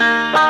Música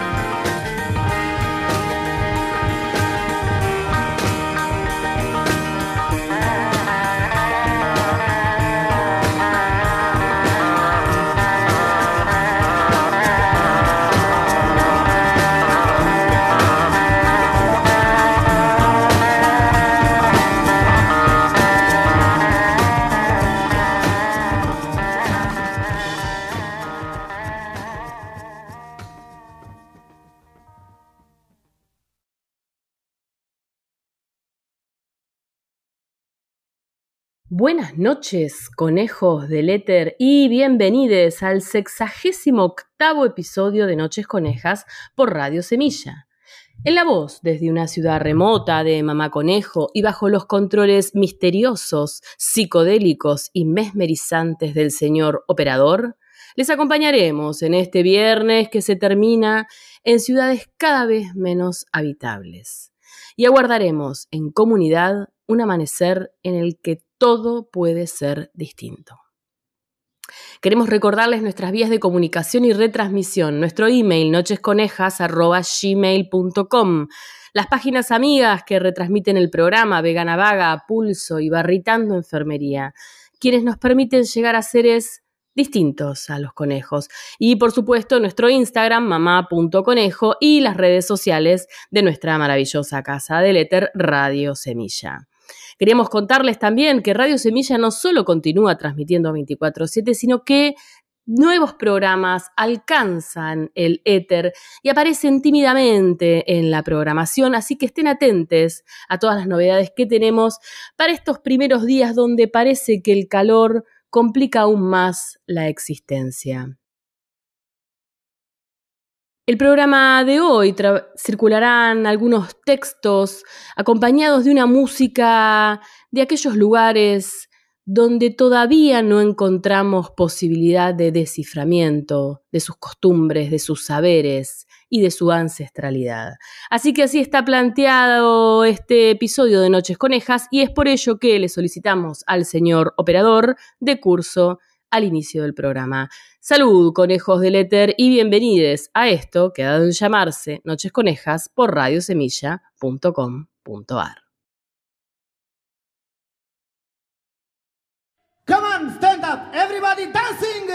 Buenas noches, conejos del éter, y bienvenidos al sexagésimo octavo episodio de Noches Conejas por Radio Semilla. En la voz, desde una ciudad remota de Mamá Conejo y bajo los controles misteriosos, psicodélicos y mesmerizantes del señor operador, les acompañaremos en este viernes que se termina en ciudades cada vez menos habitables. Y aguardaremos en comunidad un amanecer en el que todo puede ser distinto. Queremos recordarles nuestras vías de comunicación y retransmisión, nuestro email nochesconejas.gmail.com, las páginas amigas que retransmiten el programa Vegana Vaga, Pulso y Barritando Enfermería, quienes nos permiten llegar a seres distintos a los conejos. Y por supuesto nuestro Instagram, mamá.conejo y las redes sociales de nuestra maravillosa casa del éter Radio Semilla. Queríamos contarles también que Radio Semilla no solo continúa transmitiendo 24/7, sino que nuevos programas alcanzan el éter y aparecen tímidamente en la programación, así que estén atentos a todas las novedades que tenemos para estos primeros días donde parece que el calor complica aún más la existencia. El programa de hoy circularán algunos textos acompañados de una música de aquellos lugares donde todavía no encontramos posibilidad de desciframiento de sus costumbres, de sus saberes y de su ancestralidad. Así que así está planteado este episodio de Noches Conejas y es por ello que le solicitamos al señor operador de curso al inicio del programa. Salud, conejos del éter, y bienvenidos a esto que ha dado en llamarse Noches Conejas por radiosemilla.com.ar. Come on, stand up, everybody dancing!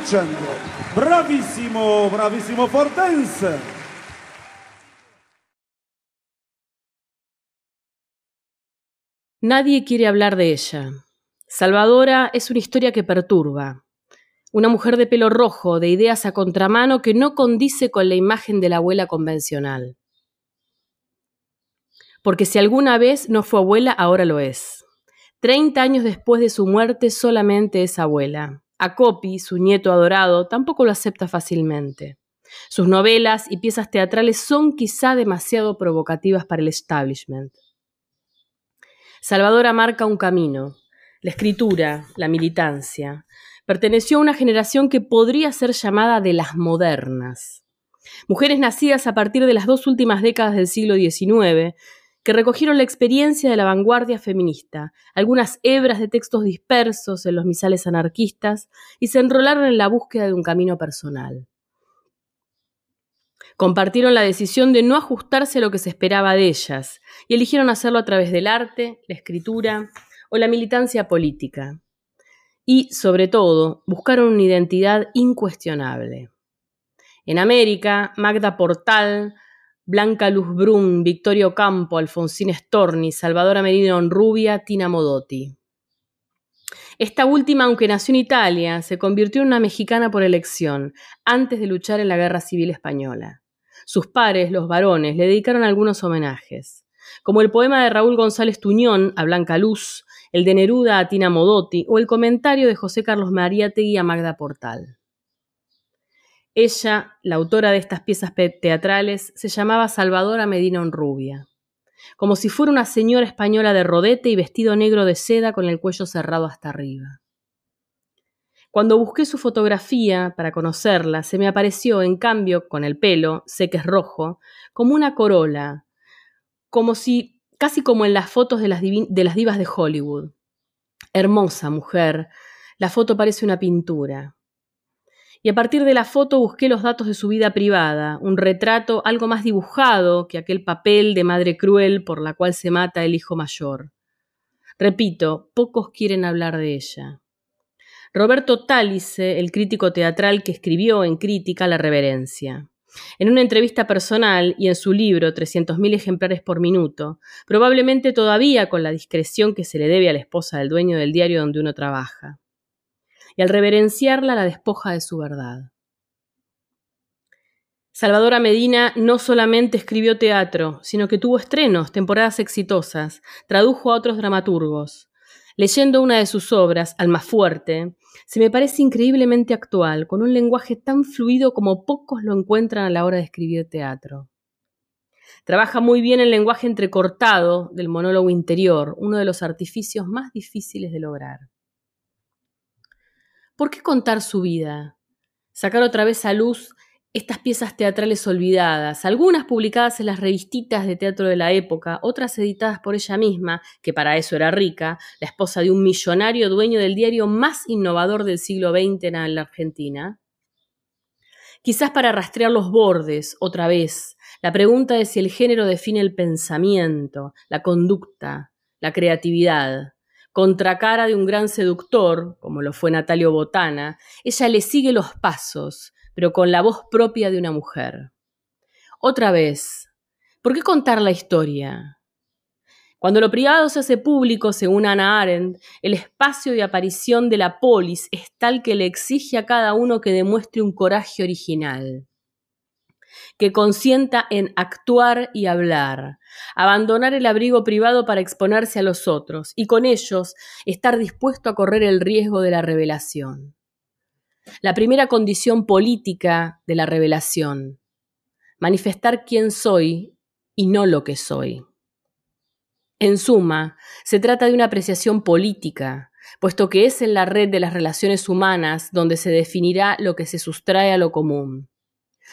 And bravissimo, bravissimo Fortense. Nadie quiere hablar de ella. Salvadora es una historia que perturba. Una mujer de pelo rojo, de ideas a contramano, que no condice con la imagen de la abuela convencional. Porque si alguna vez no fue abuela, ahora lo es. Treinta años después de su muerte, solamente es abuela. A Copy, su nieto adorado, tampoco lo acepta fácilmente. Sus novelas y piezas teatrales son quizá demasiado provocativas para el establishment. Salvadora marca un camino, la escritura, la militancia. Perteneció a una generación que podría ser llamada de las modernas. Mujeres nacidas a partir de las dos últimas décadas del siglo XIX, recogieron la experiencia de la vanguardia feminista, algunas hebras de textos dispersos en los misales anarquistas, y se enrolaron en la búsqueda de un camino personal. Compartieron la decisión de no ajustarse a lo que se esperaba de ellas y eligieron hacerlo a través del arte, la escritura o la militancia política. Y, sobre todo, buscaron una identidad incuestionable. En América, Magda Portal, Blanca Luz Brun, Victorio Campo, Alfonsín Storni, Salvador Merino Rubia, Tina Modotti. Esta última, aunque nació en Italia, se convirtió en una mexicana por elección, antes de luchar en la Guerra Civil Española. Sus pares, los varones, le dedicaron algunos homenajes, como el poema de Raúl González Tuñón a Blanca Luz, el de Neruda a Tina Modotti o el comentario de José Carlos Mariátegui a Magda Portal. Ella, la autora de estas piezas teatrales, se llamaba Salvadora Medina Honrubia, como si fuera una señora española de rodete y vestido negro de seda con el cuello cerrado hasta arriba. Cuando busqué su fotografía para conocerla, se me apareció, en cambio, con el pelo, sé que es rojo, como una corola, como si, casi como en las fotos de las, de las divas de Hollywood. Hermosa mujer, la foto parece una pintura. Y a partir de la foto busqué los datos de su vida privada, un retrato algo más dibujado que aquel papel de madre cruel por la cual se mata el hijo mayor. Repito, pocos quieren hablar de ella. Roberto Talice, el crítico teatral que escribió en Crítica La Reverencia. En una entrevista personal y en su libro 300.000 ejemplares por minuto, probablemente todavía con la discreción que se le debe a la esposa del dueño del diario donde uno trabaja. Y al reverenciarla la despoja de su verdad. Salvadora Medina no solamente escribió teatro, sino que tuvo estrenos, temporadas exitosas, tradujo a otros dramaturgos. Leyendo una de sus obras, Almafuerte, se me parece increíblemente actual, con un lenguaje tan fluido como pocos lo encuentran a la hora de escribir teatro. Trabaja muy bien el lenguaje entrecortado del monólogo interior, uno de los artificios más difíciles de lograr. ¿Por qué contar su vida? Sacar otra vez a luz estas piezas teatrales olvidadas, algunas publicadas en las revistitas de teatro de la época, otras editadas por ella misma, que para eso era rica, la esposa de un millonario dueño del diario más innovador del siglo XX en la Argentina. Quizás para rastrear los bordes, otra vez, la pregunta de si el género define el pensamiento, la conducta, la creatividad. Contracara de un gran seductor, como lo fue Natalio Botana, ella le sigue los pasos, pero con la voz propia de una mujer. Otra vez, ¿por qué contar la historia? Cuando lo privado se hace público, según Ana Arendt, el espacio de aparición de la polis es tal que le exige a cada uno que demuestre un coraje original, que consienta en actuar y hablar, abandonar el abrigo privado para exponerse a los otros y con ellos estar dispuesto a correr el riesgo de la revelación la primera condición política de la revelación, manifestar quién soy y no lo que soy. En suma, se trata de una apreciación política, puesto que es en la red de las relaciones humanas donde se definirá lo que se sustrae a lo común,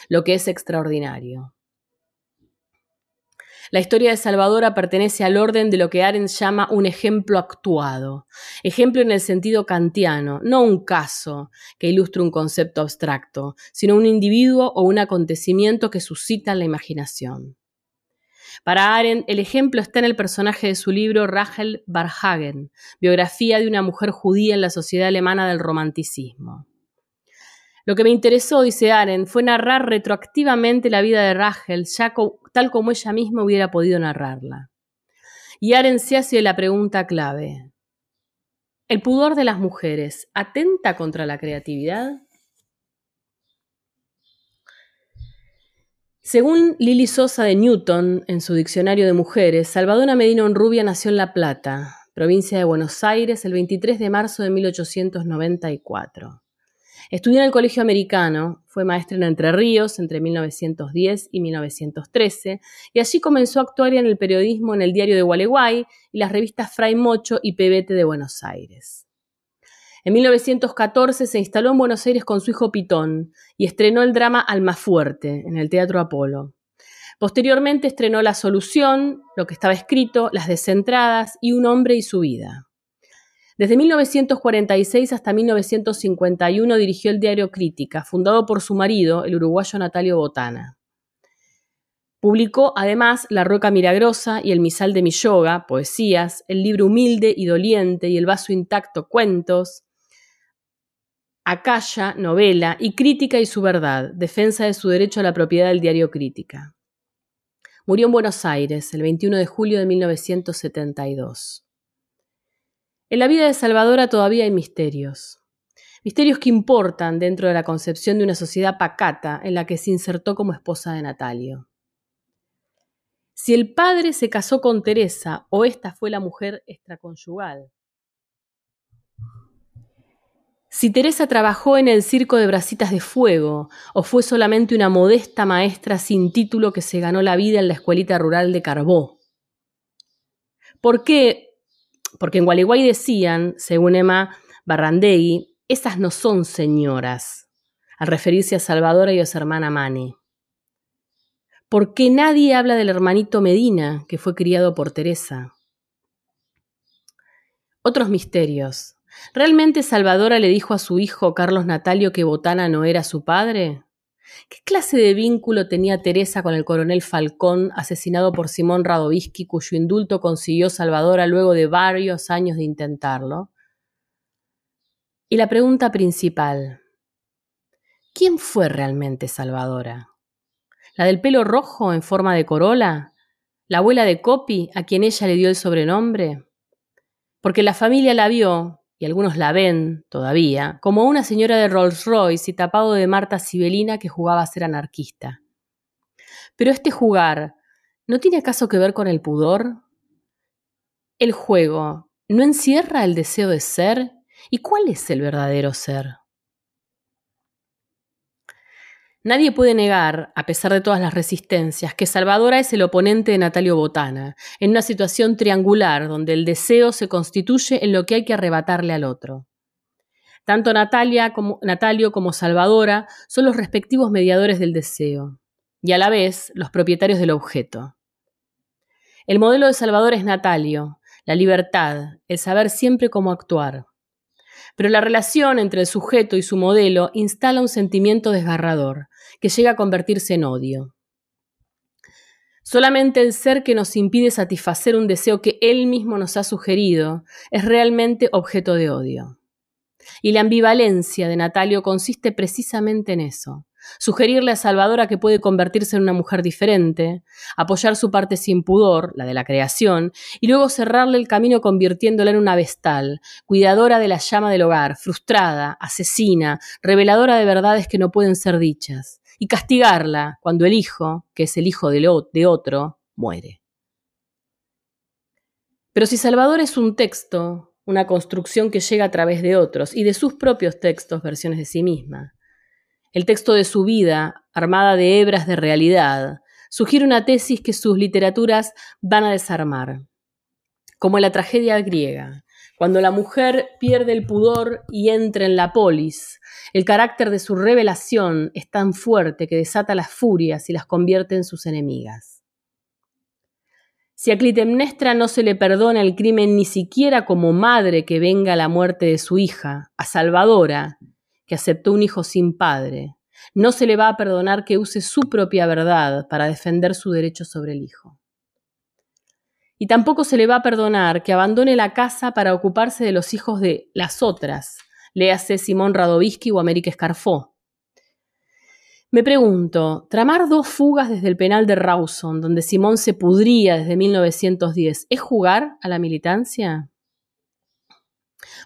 lo que es extraordinario. La historia de Salvadora pertenece al orden de lo que Arendt llama un ejemplo actuado. Ejemplo en el sentido kantiano, no un caso que ilustre un concepto abstracto, sino un individuo o un acontecimiento que suscita la imaginación. Para Arendt, el ejemplo está en el personaje de su libro Rachel Barhagen, biografía de una mujer judía en la sociedad alemana del romanticismo. Lo que me interesó, dice Arendt, fue narrar retroactivamente la vida de Rachel, tal como ella misma hubiera podido narrarla. Y Arendt se hace la pregunta clave. ¿El pudor de las mujeres atenta contra la creatividad? Según Lili Sosa de Newton, en su Diccionario de Mujeres, Salvadora Medina Onrubia nació en La Plata, provincia de Buenos Aires, el 23 de marzo de 1894. Estudió en el Colegio Americano, fue maestra en Entre Ríos entre 1910 y 1913, y allí comenzó a actuar en el periodismo en el diario de Gualeguay y las revistas Fray Mocho y Pebete de Buenos Aires. En 1914 se instaló en Buenos Aires con su hijo Pitón y estrenó el drama Almafuerte en el Teatro Apolo. Posteriormente estrenó La Solución, Lo que estaba escrito, Las Descentradas y Un hombre y su vida. Desde 1946 hasta 1951 dirigió el diario Crítica, fundado por su marido, el uruguayo Natalio Botana. Publicó además La Roca Milagrosa y El Misal de mi Yoga, poesías, el libro Humilde y Doliente y El Vaso Intacto, cuentos, Acaya, novela, y Crítica y su verdad, defensa de su derecho a la propiedad del diario Crítica. Murió en Buenos Aires el 21 de julio de 1972. En la vida de Salvadora todavía hay misterios. Misterios que importan dentro de la concepción de una sociedad pacata en la que se insertó como esposa de Natalio. Si el padre se casó con Teresa o esta fue la mujer extraconyugal, si Teresa trabajó en el circo de Brasitas de Fuego o fue solamente una modesta maestra sin título que se ganó la vida en la escuelita rural de Carbó. ¿Por qué? Porque en Gualeguay decían, según Emma Barrandegui, esas no son señoras, al referirse a Salvadora y a su hermana Mane. ¿Por qué nadie habla del hermanito Medina, que fue criado por Teresa? Otros misterios, ¿Realmente Salvadora le dijo a su hijo Carlos Natalio que Botana no era su padre? ¿Qué clase de vínculo tenía Teresa con el coronel Falcón, asesinado por Simón Radovisky, cuyo indulto consiguió Salvadora luego de varios años de intentarlo? Y la pregunta principal, ¿quién fue realmente Salvadora? ¿La del pelo rojo en forma de corola? ¿La abuela de Copi, a quien ella le dio el sobrenombre? Porque la familia la vio, y algunos la ven todavía, como una señora de Rolls Royce y tapado de Marta Sibelina que jugaba a ser anarquista. Pero este jugar, ¿no tiene acaso que ver con el pudor? El juego, ¿no encierra el deseo de ser? ¿Y cuál es el verdadero ser? Nadie puede negar, a pesar de todas las resistencias, que Salvadora es el oponente de Natalio Botana, en una situación triangular donde el deseo se constituye en lo que hay que arrebatarle al otro. Tanto Natalia como, Natalio como Salvadora son los respectivos mediadores del deseo, y a la vez los propietarios del objeto. El modelo de Salvador es Natalio, la libertad, el saber siempre cómo actuar. Pero la relación entre el sujeto y su modelo instala un sentimiento desgarrador, que llega a convertirse en odio. Solamente el ser que nos impide satisfacer un deseo que él mismo nos ha sugerido es realmente objeto de odio. Y la ambivalencia de Natalio consiste precisamente en eso, sugerirle a Salvadora que puede convertirse en una mujer diferente, apoyar su parte sin pudor, la de la creación, y luego cerrarle el camino convirtiéndola en una vestal, cuidadora de la llama del hogar, frustrada, asesina, reveladora de verdades que no pueden ser dichas, y castigarla cuando el hijo, que es el hijo de otro, muere. Pero si Salvador es un texto, una construcción que llega a través de otros y de sus propios textos, versiones de sí misma, el texto de su vida, armada de hebras de realidad, sugiere una tesis que sus literaturas van a desarmar, como la tragedia griega, cuando la mujer pierde el pudor y entra en la polis, el carácter de su revelación es tan fuerte que desata las furias y las convierte en sus enemigas. Si a Clitemnestra no se le perdona el crimen ni siquiera como madre que venga la muerte de su hija, a Salvadora, que aceptó un hijo sin padre, no se le va a perdonar que use su propia verdad para defender su derecho sobre el hijo. Y tampoco se le va a perdonar que abandone la casa para ocuparse de los hijos de las otras, léase Simón Radovisky o América Escarfó. Me pregunto, tramar dos fugas desde el penal de Rawson, donde Simón se pudría desde 1910, ¿es jugar a la militancia?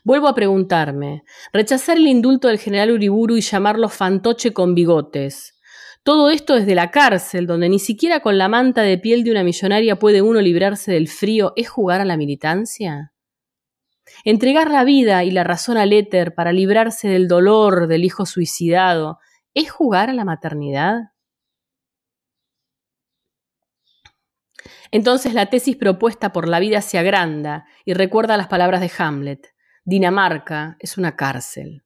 Vuelvo a preguntarme, rechazar el indulto del general Uriburu y llamarlo fantoche con bigotes. Todo esto desde la cárcel, donde ni siquiera con la manta de piel de una millonaria puede uno librarse del frío, ¿es jugar a la militancia? Entregar la vida y la razón al éter para librarse del dolor del hijo suicidado, ¿es jugar a la maternidad? Entonces la tesis propuesta por la vida se agranda y recuerda las palabras de Hamlet. Dinamarca es una cárcel.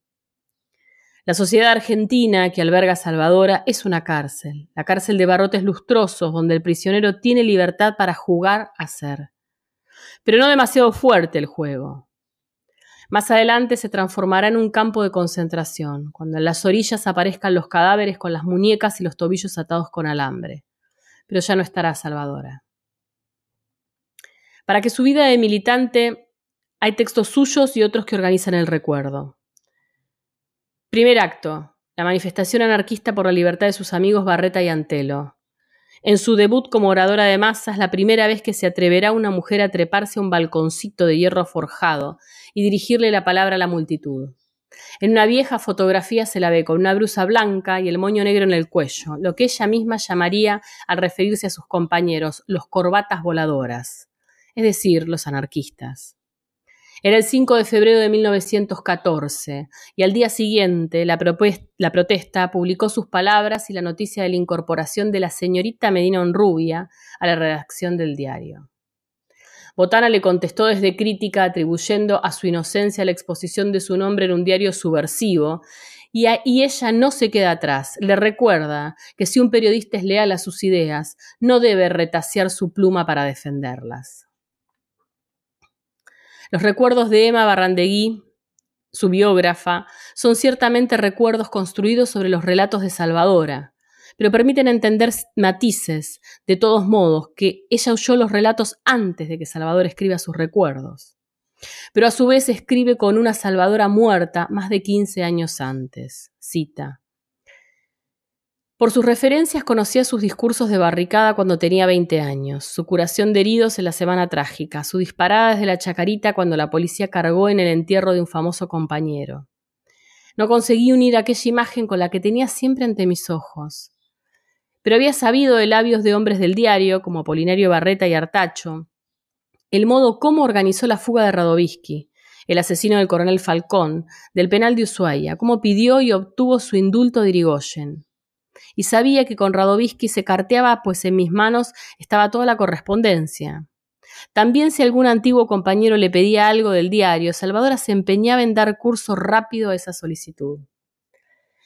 La sociedad argentina que alberga Salvadora es una cárcel, la cárcel de barrotes lustrosos donde el prisionero tiene libertad para jugar a ser. Pero no demasiado fuerte el juego. Más adelante se transformará en un campo de concentración, cuando en las orillas aparezcan los cadáveres con las muñecas y los tobillos atados con alambre. Pero ya no estará Salvadora. Para que su vida de militante hay textos suyos y otros que organizan el recuerdo. Primer acto. La manifestación anarquista por la libertad de sus amigos Barreta y Antelo. En su debut como oradora de masas, la primera vez que se atreverá una mujer a treparse a un balconcito de hierro forjado y dirigirle la palabra a la multitud. En una vieja fotografía se la ve con una brusa blanca y el moño negro en el cuello, lo que ella misma llamaría, al referirse a sus compañeros, los corbatas voladoras, es decir, los anarquistas. Era el 5 de febrero de 1914 y al día siguiente la, protesta publicó sus palabras y la noticia de la incorporación de la señorita Medina Onrubia a la redacción del diario. Botana le contestó desde crítica atribuyendo a su inocencia la exposición de su nombre en un diario subversivo y, y, ella no se queda atrás. Le recuerda que si un periodista es leal a sus ideas, no debe retasear su pluma para defenderlas. Los recuerdos de Emma Barrandegui, su biógrafa, son ciertamente recuerdos construidos sobre los relatos de Salvadora, pero permiten entender matices, de todos modos, que ella oyó los relatos antes de que Salvador escriba sus recuerdos. Pero a su vez escribe con una Salvadora muerta más de 15 años antes. Cita. Por sus referencias conocía sus discursos de barricada cuando tenía 20 años, su curación de heridos en la Semana Trágica, su disparada desde la Chacarita cuando la policía cargó en el entierro de un famoso compañero. No conseguí unir aquella imagen con la que tenía siempre ante mis ojos. Pero había sabido de labios de hombres del diario, como Apolinario Barreta y Artacho, el modo cómo organizó la fuga de Radovisky, el asesino del coronel Falcón, del penal de Ushuaia, cómo pidió y obtuvo su indulto de Irigoyen y sabía que con Radovisky se carteaba, pues en mis manos estaba toda la correspondencia. También si algún antiguo compañero le pedía algo del diario, Salvadora se empeñaba en dar curso rápido a esa solicitud.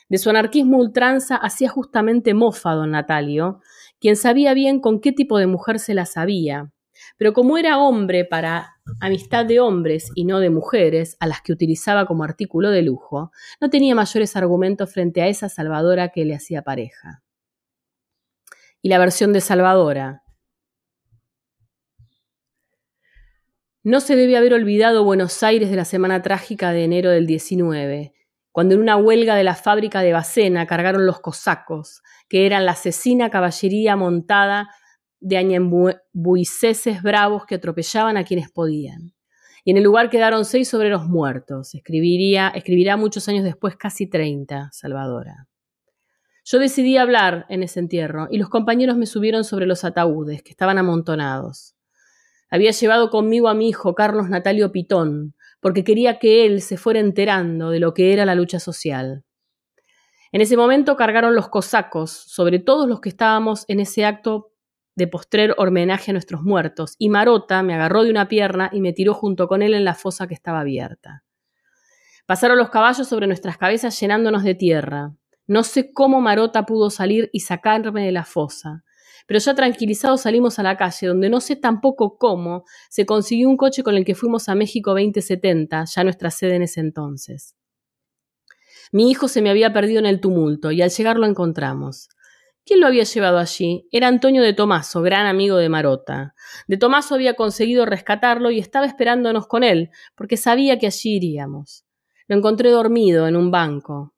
De su anarquismo ultranza hacía justamente mofa don Natalio, quien sabía bien con qué tipo de mujer se la sabía, pero como era hombre para amistad de hombres y no de mujeres, a las que utilizaba como artículo de lujo, no tenía mayores argumentos frente a esa Salvadora que le hacía pareja. Y la versión de Salvadora. No se debe haber olvidado Buenos Aires de la semana trágica de enero del 19, cuando en una huelga de la fábrica de Bacena cargaron los cosacos, que eran la asesina caballería montada de añembuiceses bravos que atropellaban a quienes podían. Y en el lugar quedaron seis obreros muertos. Escribiría, escribirá muchos años después, casi treinta, Salvadora. Yo decidí hablar en ese entierro y los compañeros me subieron sobre los ataúdes, que estaban amontonados. Había llevado conmigo a mi hijo Carlos Natalio Pitón, porque quería que él se fuera enterando de lo que era la lucha social. En ese momento cargaron los cosacos sobre todos los que estábamos en ese acto de postrer homenaje a nuestros muertos, y Marota me agarró de una pierna y me tiró junto con él en la fosa que estaba abierta. Pasaron los caballos sobre nuestras cabezas llenándonos de tierra. No sé cómo Marota pudo salir y sacarme de la fosa, pero ya tranquilizados salimos a la calle, donde no sé tampoco cómo se consiguió un coche con el que fuimos a México 2070, ya nuestra sede en ese entonces. Mi hijo se me había perdido en el tumulto y al llegar lo encontramos. ¿Quién lo había llevado allí? Era Antonio de Tomaso, gran amigo de Marota. De Tomaso había conseguido rescatarlo y estaba esperándonos con él, porque sabía que allí iríamos. Lo encontré dormido en un banco.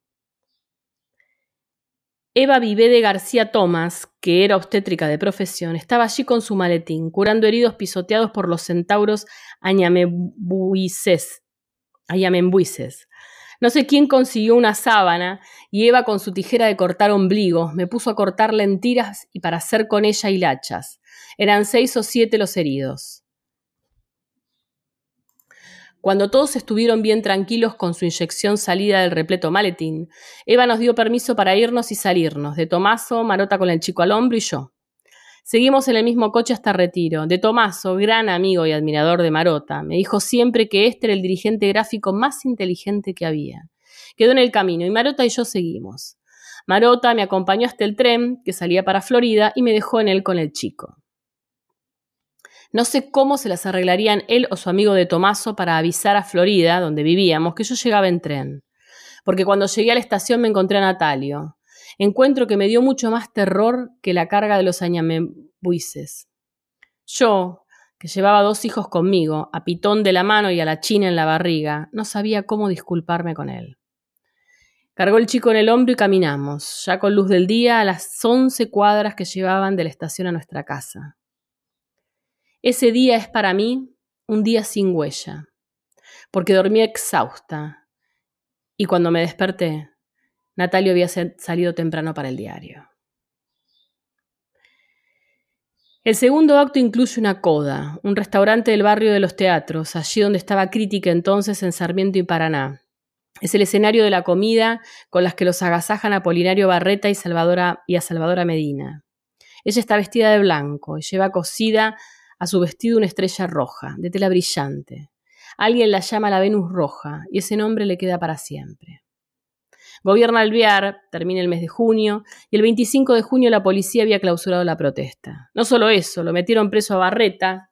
Eva Vivé de García Tomás, que era obstétrica de profesión, estaba allí con su maletín, curando heridos pisoteados por los centauros añamembuises. No sé quién consiguió una sábana y Eva con su tijera de cortar ombligos me puso a cortar lentiras y para hacer con ella hilachas. Eran seis o siete los heridos. Cuando todos estuvieron bien tranquilos con su inyección salida del repleto maletín, Eva nos dio permiso para irnos y salirnos, de Tomaso, Marota con el chico al hombro y yo. Seguimos en el mismo coche hasta retiro. De Tomaso, gran amigo y admirador de Marota, me dijo siempre que este era el dirigente gráfico más inteligente que había. Quedó en el camino y Marota y yo seguimos. Marota me acompañó hasta el tren que salía para Florida y me dejó en él con el chico. No sé cómo se las arreglarían él o su amigo de Tomaso para avisar a Florida, donde vivíamos, que yo llegaba en tren. Porque cuando llegué a la estación me encontré a Natalio encuentro que me dio mucho más terror que la carga de los añamebuises. Yo, que llevaba dos hijos conmigo, a Pitón de la mano y a la china en la barriga, no sabía cómo disculparme con él. Cargó el chico en el hombro y caminamos, ya con luz del día, a las once cuadras que llevaban de la estación a nuestra casa. Ese día es para mí un día sin huella, porque dormí exhausta y cuando me desperté Natalio había salido temprano para el diario. El segundo acto incluye una coda, un restaurante del barrio de los teatros, allí donde estaba Crítica entonces en Sarmiento y Paraná. Es el escenario de la comida con las que los agasajan a Polinario Barreta y, Salvadora, y a Salvadora Medina. Ella está vestida de blanco y lleva cosida a su vestido una estrella roja, de tela brillante. Alguien la llama la Venus Roja y ese nombre le queda para siempre. Gobierna Alvear, termina el mes de junio, y el 25 de junio la policía había clausurado la protesta. No solo eso, lo metieron preso a Barreta,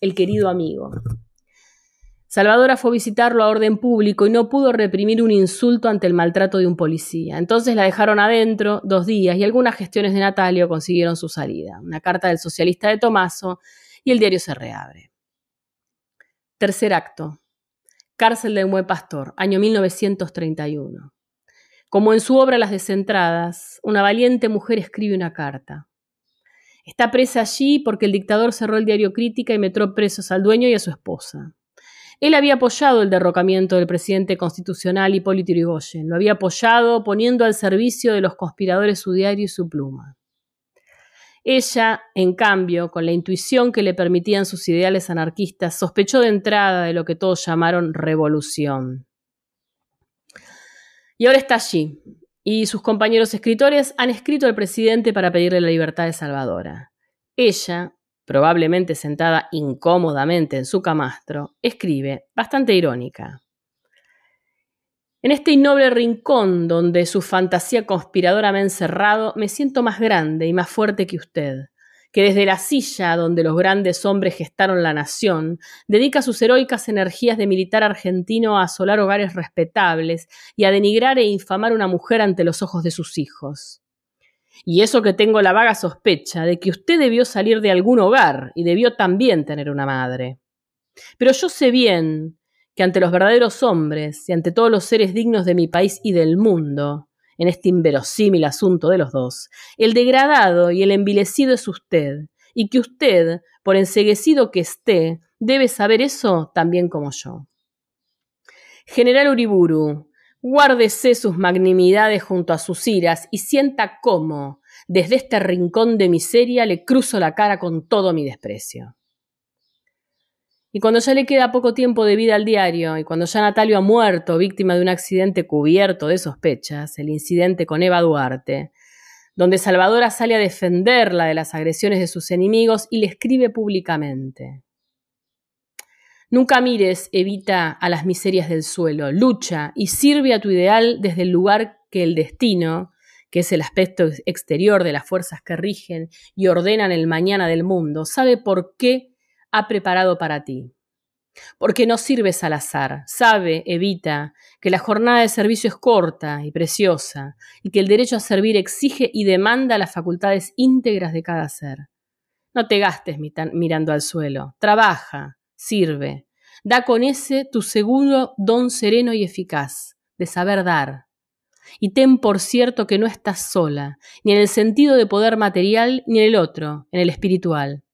el querido amigo. Salvadora fue a visitarlo a orden público y no pudo reprimir un insulto ante el maltrato de un policía. Entonces la dejaron adentro dos días y algunas gestiones de Natalio consiguieron su salida. Una carta del socialista de Tomaso y el diario se reabre. Tercer acto. Cárcel del Buen Pastor, año 1931. Como en su obra Las Descentradas, una valiente mujer escribe una carta. Está presa allí porque el dictador cerró el diario Crítica y metió presos al dueño y a su esposa. Él había apoyado el derrocamiento del presidente constitucional Hipólito Yrigoyen, lo había apoyado poniendo al servicio de los conspiradores su diario y su pluma. Ella, en cambio, con la intuición que le permitían sus ideales anarquistas, sospechó de entrada de lo que todos llamaron revolución. Y ahora está allí, y sus compañeros escritores han escrito al presidente para pedirle la libertad de Salvadora. Ella, probablemente sentada incómodamente en su camastro, escribe, bastante irónica. En este innoble rincón donde su fantasía conspiradora me ha encerrado, me siento más grande y más fuerte que usted, que desde la silla donde los grandes hombres gestaron la nación, dedica sus heroicas energías de militar argentino a asolar hogares respetables y a denigrar e infamar a una mujer ante los ojos de sus hijos. Y eso que tengo la vaga sospecha de que usted debió salir de algún hogar y debió también tener una madre. Pero yo sé bien que ante los verdaderos hombres y ante todos los seres dignos de mi país y del mundo, en este inverosímil asunto de los dos, el degradado y el envilecido es usted, y que usted, por enseguecido que esté, debe saber eso también como yo. General Uriburu, guárdese sus magnanimidades junto a sus iras y sienta cómo, desde este rincón de miseria, le cruzo la cara con todo mi desprecio. Y cuando ya le queda poco tiempo de vida al diario, y cuando ya Natalio ha muerto víctima de un accidente cubierto de sospechas, el incidente con Eva Duarte, donde Salvadora sale a defenderla de las agresiones de sus enemigos y le escribe públicamente. Nunca mires, evita a las miserias del suelo, lucha y sirve a tu ideal desde el lugar que el destino, que es el aspecto exterior de las fuerzas que rigen y ordenan el mañana del mundo, sabe por qué ha preparado para ti. porque no sirves al azar. Sabe, evita, que la jornada de servicio es corta y preciosa, y que el derecho a servir exige y demanda las facultades íntegras de cada ser. No te gastes mirando al suelo. Trabaja, sirve. Da con ese tu seguro don sereno y eficaz, de saber dar. Y ten por cierto que no estás sola, ni en el sentido de poder material, ni en el otro, en el espiritual.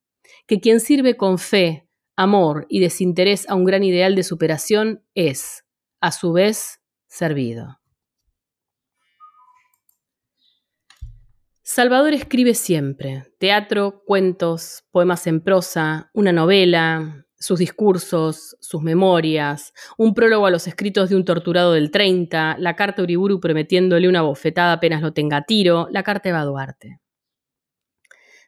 Que quien sirve con fe, amor y desinterés a un gran ideal de superación es, a su vez, servido. Salvador escribe siempre, teatro, cuentos, poemas en prosa, una novela, sus discursos, sus memorias, un prólogo a los escritos de un torturado del 30, la carta Uriburu prometiéndole una bofetada apenas lo tenga tiro, la carta Eva Duarte.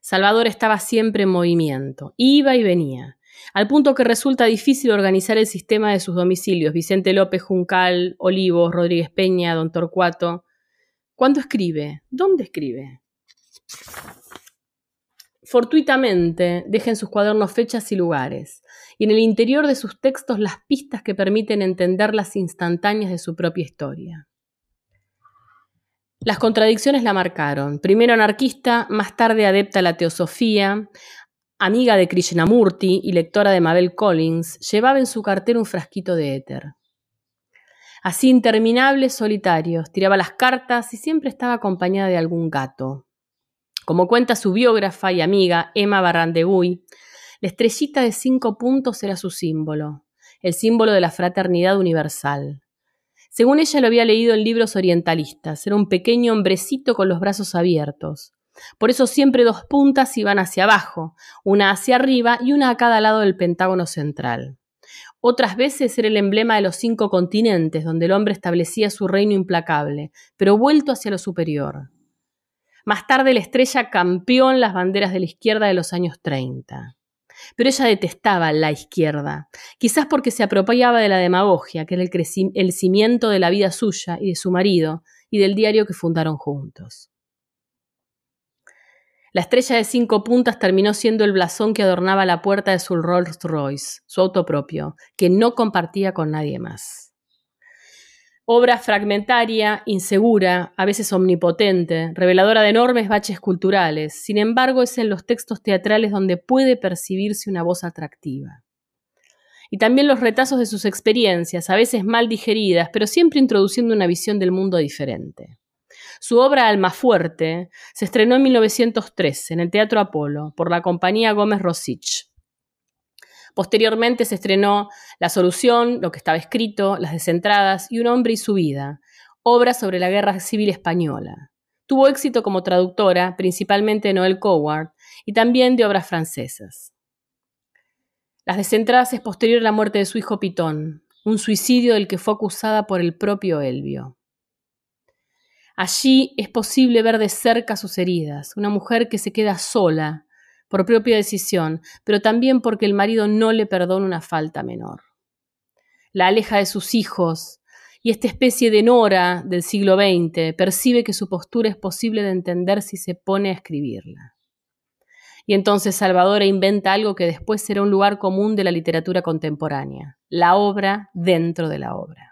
Salvador estaba siempre en movimiento, iba y venía, al punto que resulta difícil organizar el sistema de sus domicilios, Vicente López, Juncal, Olivos, Rodríguez Peña, Don Torcuato. ¿Cuándo escribe? ¿Dónde escribe? Fortuitamente deja en sus cuadernos fechas y lugares, y en el interior de sus textos las pistas que permiten entender las instantáneas de su propia historia. Las contradicciones la marcaron. Primero anarquista, más tarde adepta a la teosofía, amiga de Krishnamurti y lectora de Mabel Collins, llevaba en su cartera un frasquito de éter. Así interminables solitarios, tiraba las cartas y siempre estaba acompañada de algún gato. Como cuenta su biógrafa y amiga Emma Barrandeguy, la estrellita de cinco puntos era su símbolo, el símbolo de la fraternidad universal. Según ella lo había leído en libros orientalistas, era un pequeño hombrecito con los brazos abiertos. Por eso siempre dos puntas iban hacia abajo, una hacia arriba y una a cada lado del pentágono central. Otras veces era el emblema de los cinco continentes, donde el hombre establecía su reino implacable, pero vuelto hacia lo superior. Más tarde la estrella campeó en las banderas de la izquierda de los años 30. Pero ella detestaba la izquierda, quizás porque se apropiaba de la demagogia, que era el, el cimiento de la vida suya y de su marido, y del diario que fundaron juntos. La estrella de cinco puntas terminó siendo el blasón que adornaba la puerta de su Rolls Royce, su auto propio, que no compartía con nadie más. Obra fragmentaria, insegura, a veces omnipotente, reveladora de enormes baches culturales. Sin embargo, es en los textos teatrales donde puede percibirse una voz atractiva. Y también los retazos de sus experiencias, a veces mal digeridas, pero siempre introduciendo una visión del mundo diferente. Su obra Alma Fuerte se estrenó en 1913 en el Teatro Apolo por la compañía Gómez Rosich. Posteriormente se estrenó La Solución, Lo que estaba escrito, Las Descentradas y Un hombre y su vida, obra sobre la Guerra Civil Española. Tuvo éxito como traductora, principalmente de Noel Coward, y también de obras francesas. Las Descentradas es posterior a la muerte de su hijo Pitón, un suicidio del que fue acusada por el propio Elvio. Allí es posible ver de cerca sus heridas, una mujer que se queda sola por propia decisión, pero también porque el marido no le perdona una falta menor. La aleja de sus hijos, y esta especie de Nora del siglo XX percibe que su postura es posible de entender si se pone a escribirla. Y entonces Salvadora inventa algo que después será un lugar común de la literatura contemporánea, la obra dentro de la obra.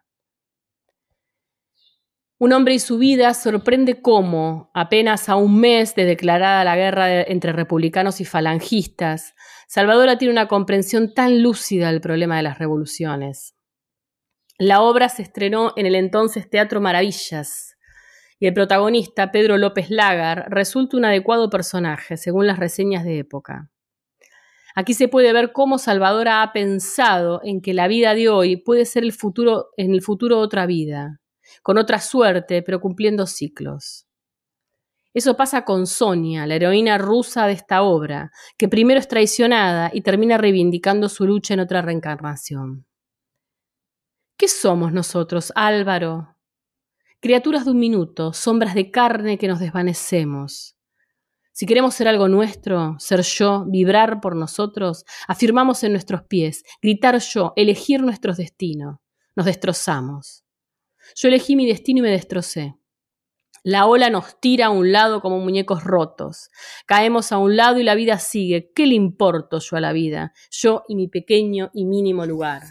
Un hombre y su vida sorprende cómo, apenas a un mes de declarada la guerra entre republicanos y falangistas, Salvadora tiene una comprensión tan lúcida del problema de las revoluciones. La obra se estrenó en el entonces Teatro Maravillas y el protagonista, Pedro López Lagar, resulta un adecuado personaje, según las reseñas de época. Aquí se puede ver cómo Salvadora ha pensado en que la vida de hoy puede ser el futuro, en el futuro otra vida, con otra suerte, pero cumpliendo ciclos. Eso pasa con Sonia, la heroína rusa de esta obra, que primero es traicionada y termina reivindicando su lucha en otra reencarnación. ¿Qué somos nosotros, Álvaro? Criaturas de un minuto, sombras de carne que nos desvanecemos. Si queremos ser algo nuestro, ser yo, vibrar por nosotros, afirmamos en nuestros pies, gritar yo, elegir nuestros destinos, nos destrozamos. Yo elegí mi destino y me destrocé. La ola nos tira a un lado como muñecos rotos. Caemos a un lado y la vida sigue. ¿Qué le importo yo a la vida? Yo y mi pequeño y mínimo lugar.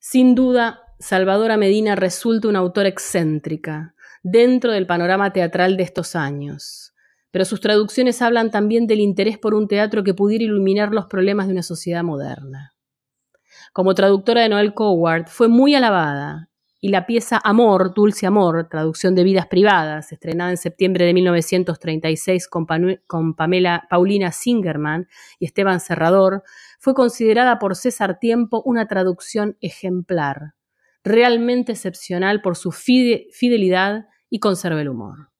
Sin duda, Salvadora Medina resulta una autora excéntrica dentro del panorama teatral de estos años, pero sus traducciones hablan también del interés por un teatro que pudiera iluminar los problemas de una sociedad moderna. Como traductora de Noel Coward, fue muy alabada y la pieza Amor, Dulce Amor, traducción de Vidas Privadas, estrenada en septiembre de 1936 con, con Pamela, Paulina Singerman y Esteban Serrador, fue considerada por César Tiempo una traducción ejemplar, realmente excepcional por su fidelidad y conserva el humor.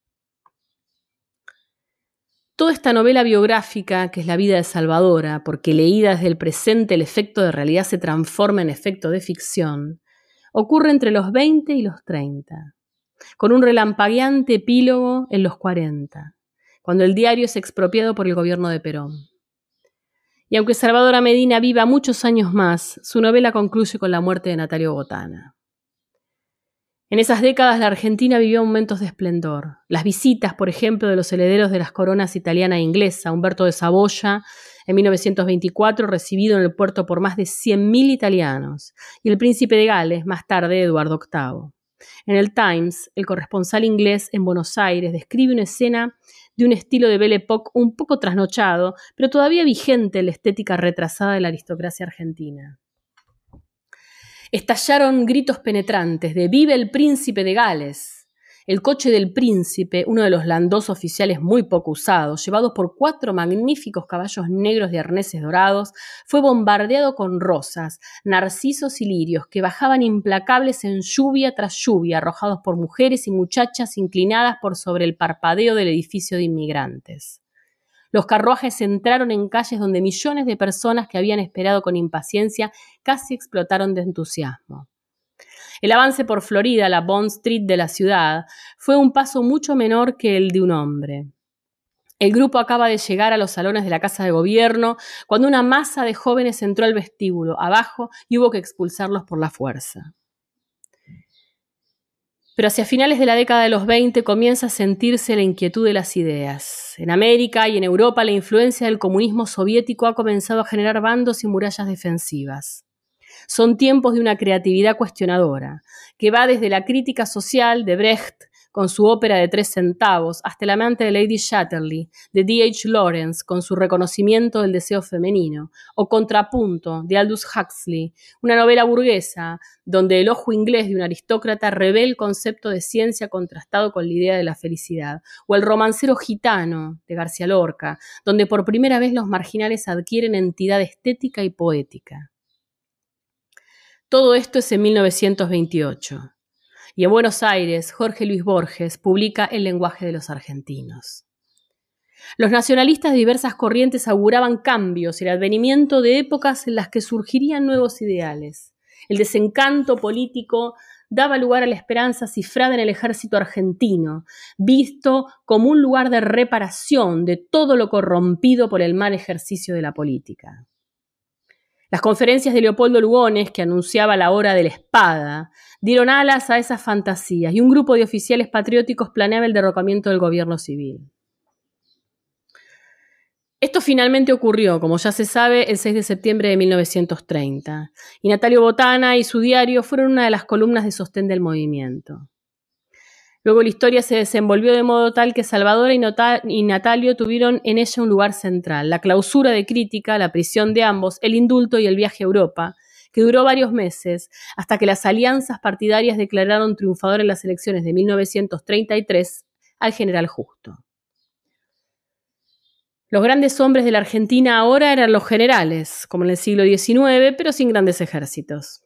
Toda esta novela biográfica, que es la vida de Salvadora, porque leída desde el presente el efecto de realidad se transforma en efecto de ficción, ocurre entre los 20 y los 30, con un relampagueante epílogo en los 40, cuando el diario es expropiado por el gobierno de Perón. Y aunque Salvadora Medina viva muchos años más, su novela concluye con la muerte de Natalio Botana. En esas décadas la Argentina vivió momentos de esplendor. Las visitas, por ejemplo, de los herederos de las coronas italiana e inglesa, Humberto de Saboya, en 1924, recibido en el puerto por más de 100.000 italianos, y el príncipe de Gales, más tarde Eduardo VIII. En el Times, el corresponsal inglés en Buenos Aires describe una escena de un estilo de Belle Époque un poco trasnochado, pero todavía vigente en la estética retrasada de la aristocracia argentina. Estallaron gritos penetrantes de ¡Vive el príncipe de Gales! El coche del príncipe, uno de los landós oficiales muy poco usados, llevado por cuatro magníficos caballos negros de arneses dorados, fue bombardeado con rosas, narcisos y lirios que bajaban implacables en lluvia tras lluvia, arrojados por mujeres y muchachas inclinadas por sobre el parpadeo del edificio de inmigrantes. Los carruajes entraron en calles donde millones de personas que habían esperado con impaciencia casi explotaron de entusiasmo. El avance por Florida, la Bond Street de la ciudad, fue un paso mucho menor que el de un hombre. El grupo acaba de llegar a los salones de la Casa de Gobierno cuando una masa de jóvenes entró al vestíbulo abajo y hubo que expulsarlos por la fuerza. Pero hacia finales de la década de los 20 comienza a sentirse la inquietud de las ideas. En América y en Europa la influencia del comunismo soviético ha comenzado a generar bandos y murallas defensivas. Son tiempos de una creatividad cuestionadora, que va desde la crítica social de Brecht con su ópera de tres centavos, hasta el amante de Lady Chatterley, de D.H. Lawrence, con su reconocimiento del deseo femenino, o Contrapunto, de Aldous Huxley, una novela burguesa, donde el ojo inglés de un aristócrata revela el concepto de ciencia contrastado con la idea de la felicidad, o El romancero gitano, de García Lorca, donde por primera vez los marginales adquieren entidad estética y poética. Todo esto es en 1928. Y en Buenos Aires, Jorge Luis Borges publica El lenguaje de los argentinos. Los nacionalistas de diversas corrientes auguraban cambios y el advenimiento de épocas en las que surgirían nuevos ideales. El desencanto político daba lugar a la esperanza cifrada en el ejército argentino, visto como un lugar de reparación de todo lo corrompido por el mal ejercicio de la política. Las conferencias de Leopoldo Lugones, que anunciaba la hora de la espada, dieron alas a esas fantasías y un grupo de oficiales patrióticos planeaba el derrocamiento del gobierno civil. Esto finalmente ocurrió, como ya se sabe, el 6 de septiembre de 1930, y Natalio Botana y su diario fueron una de las columnas de sostén del movimiento. Luego la historia se desenvolvió de modo tal que Salvador y Natalio tuvieron en ella un lugar central, la clausura de crítica, la prisión de ambos, el indulto y el viaje a Europa, que duró varios meses, hasta que las alianzas partidarias declararon triunfador en las elecciones de 1933 al general Justo. Los grandes hombres de la Argentina ahora eran los generales, como en el siglo XIX, pero sin grandes ejércitos.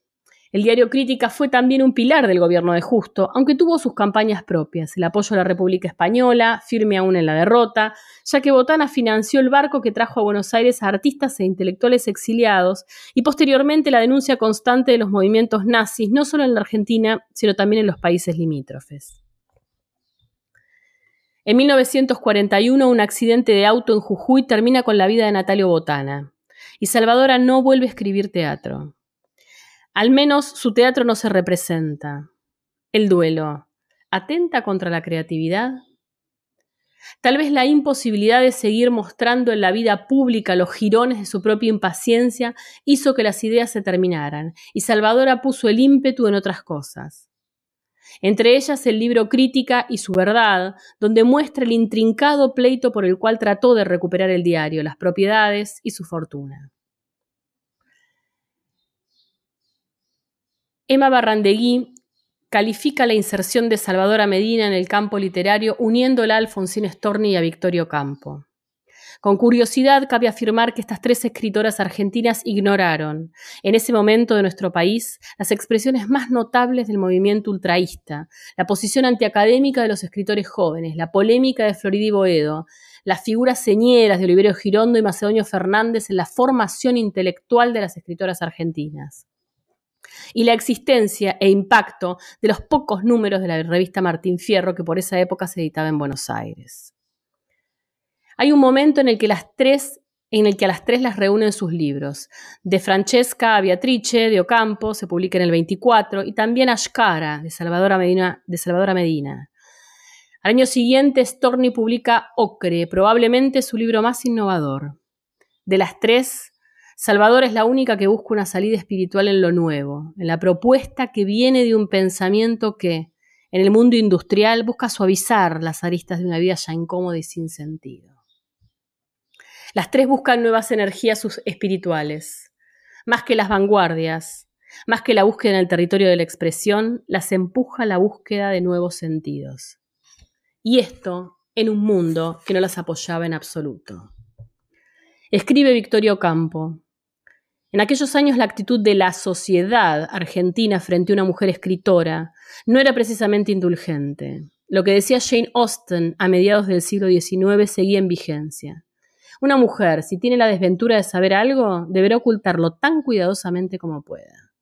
El diario Crítica fue también un pilar del gobierno de Justo, aunque tuvo sus campañas propias, el apoyo a la República Española, firme aún en la derrota, ya que Botana financió el barco que trajo a Buenos Aires a artistas e intelectuales exiliados, y posteriormente la denuncia constante de los movimientos nazis, no solo en la Argentina, sino también en los países limítrofes. En 1941, un accidente de auto en Jujuy termina con la vida de Natalio Botana, y Salvadora no vuelve a escribir teatro. Al menos su teatro no se representa. El duelo. ¿Atenta contra la creatividad? Tal vez la imposibilidad de seguir mostrando en la vida pública los jirones de su propia impaciencia hizo que las ideas se terminaran, y Salvadora puso el ímpetu en otras cosas. Entre ellas el libro Crítica y su verdad, donde muestra el intrincado pleito por el cual trató de recuperar el diario, las propiedades y su fortuna. Emma Barrandegui califica la inserción de Salvador Medina en el campo literario uniéndola a Alfonsín Storni y a Victorio Campo. Con curiosidad, cabe afirmar que estas tres escritoras argentinas ignoraron, en ese momento de nuestro país, las expresiones más notables del movimiento ultraísta, la posición antiacadémica de los escritores jóvenes, la polémica de Floridi Boedo, las figuras señeras de Oliverio Girondo y Macedonio Fernández en la formación intelectual de las escritoras argentinas y la existencia e impacto de los pocos números de la revista Martín Fierro que por esa época se editaba en Buenos Aires. Hay un momento en el que las tres en el que a las tres las reúnen sus libros. De Francesca a Beatrice, de Ocampo, se publica en el 24, y también Ashkara, de Salvador Medina. De Salvador Medina. Al año siguiente, Storni publica Ocre, probablemente su libro más innovador. De las tres, Salvador es la única que busca una salida espiritual en lo nuevo, en la propuesta que viene de un pensamiento que, en el mundo industrial, busca suavizar las aristas de una vida ya incómoda y sin sentido. Las tres buscan nuevas energías espirituales. Más que las vanguardias, más que la búsqueda en el territorio de la expresión, las empuja la búsqueda de nuevos sentidos. Y esto en un mundo que no las apoyaba en absoluto. Escribe Victorio Campo, en aquellos años la actitud de la sociedad argentina frente a una mujer escritora no era precisamente indulgente. Lo que decía Jane Austen a mediados del siglo XIX seguía en vigencia. Una mujer, si tiene la desventura de saber algo, deberá ocultarlo tan cuidadosamente como pueda.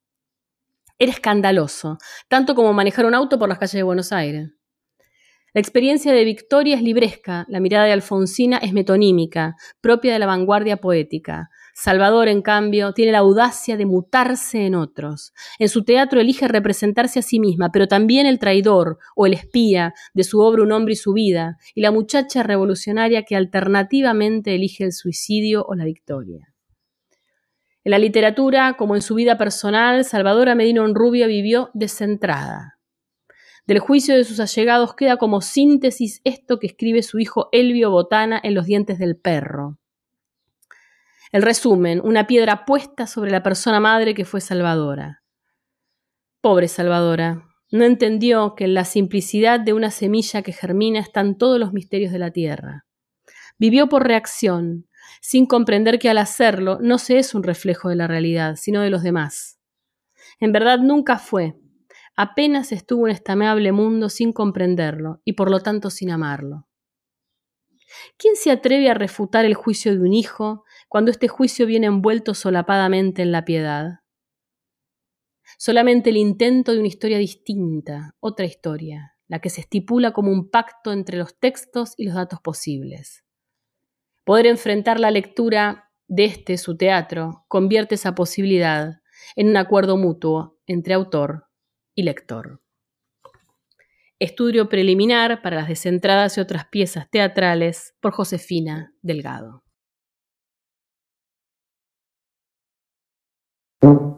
Era escandaloso, tanto como manejar un auto por las calles de Buenos Aires. La experiencia de Victoria es libresca, la mirada de Alfonsina es metonímica, propia de la vanguardia poética. Salvador, en cambio, tiene la audacia de mutarse en otros. En su teatro elige representarse a sí misma, pero también el traidor o el espía de su obra Un hombre y su vida, y la muchacha revolucionaria que alternativamente elige el suicidio o la victoria. En la literatura, como en su vida personal, Salvador Medina Rubio vivió descentrada. Del juicio de sus allegados queda como síntesis esto que escribe su hijo Elvio Botana en Los dientes del perro. El resumen, una piedra puesta sobre la persona madre que fue Salvadora. Pobre Salvadora, no entendió que en la simplicidad de una semilla que germina están todos los misterios de la tierra. Vivió por reacción, sin comprender que al hacerlo no se es un reflejo de la realidad, sino de los demás. En verdad nunca fue, apenas estuvo en este amable mundo sin comprenderlo y por lo tanto sin amarlo. ¿Quién se atreve a refutar el juicio de un hijo cuando este juicio viene envuelto solapadamente en la piedad? Solamente el intento de una historia distinta, otra historia, la que se estipula como un pacto entre los textos y los datos posibles. Poder enfrentar la lectura de este, su teatro, convierte esa posibilidad en un acuerdo mutuo entre autor y lector. Estudio preliminar para las descentradas y otras piezas teatrales por Josefina Delgado. Thank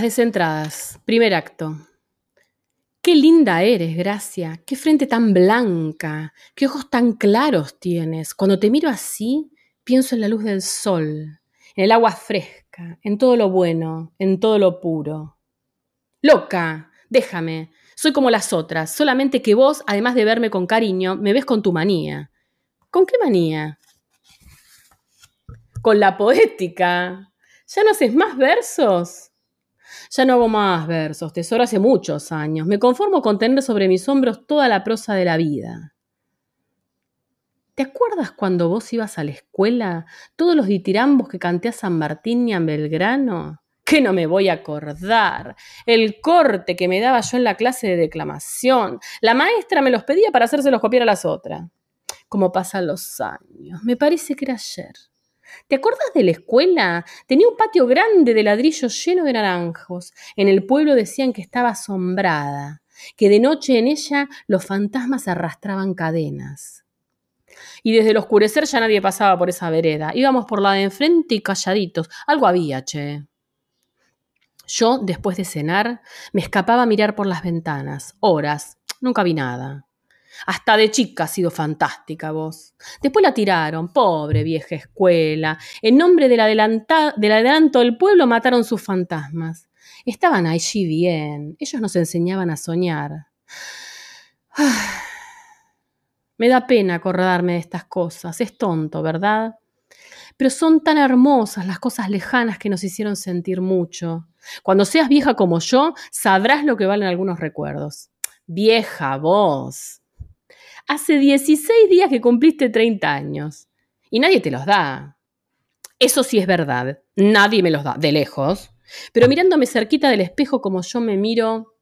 Descentradas. Primer acto. Qué linda eres, Gracia. Qué frente tan blanca. Qué ojos tan claros tienes. Cuando te miro así, pienso en la luz del sol, en el agua fresca, en todo lo bueno, en todo lo puro. Loca, déjame. Soy como las otras, solamente que vos, además de verme con cariño, me ves con tu manía. ¿Con qué manía? Con la poética. ¿Ya no haces más versos? Ya no hago más versos, tesoro hace muchos años. Me conformo con tener sobre mis hombros toda la prosa de la vida. ¿Te acuerdas cuando vos ibas a la escuela? Todos los ditirambos que canté a San Martín y a Belgrano. Que no me voy a acordar. El corte que me daba yo en la clase de declamación. La maestra me los pedía para hacérselos copiar a las otras. Como pasan los años. Me parece que era ayer. ¿Te acuerdas de la escuela? Tenía un patio grande de ladrillo lleno de naranjos. En el pueblo decían que estaba asombrada, que de noche en ella los fantasmas arrastraban cadenas. Y desde el oscurecer ya nadie pasaba por esa vereda. Íbamos por la de enfrente y calladitos. Algo había, che. Yo, después de cenar, me escapaba a mirar por las ventanas. Horas. Nunca vi nada. Hasta de chica ha sido fantástica vos. Después la tiraron, pobre vieja escuela. En nombre del, del adelanto del pueblo mataron sus fantasmas. Estaban allí bien. Ellos nos enseñaban a soñar. Me da pena acordarme de estas cosas. Es tonto, ¿verdad? Pero son tan hermosas las cosas lejanas que nos hicieron sentir mucho. Cuando seas vieja como yo, sabrás lo que valen algunos recuerdos. Vieja vos. Hace 16 días que cumpliste 30 años. Y nadie te los da. Eso sí es verdad. Nadie me los da, de lejos. Pero mirándome cerquita del espejo como yo me miro,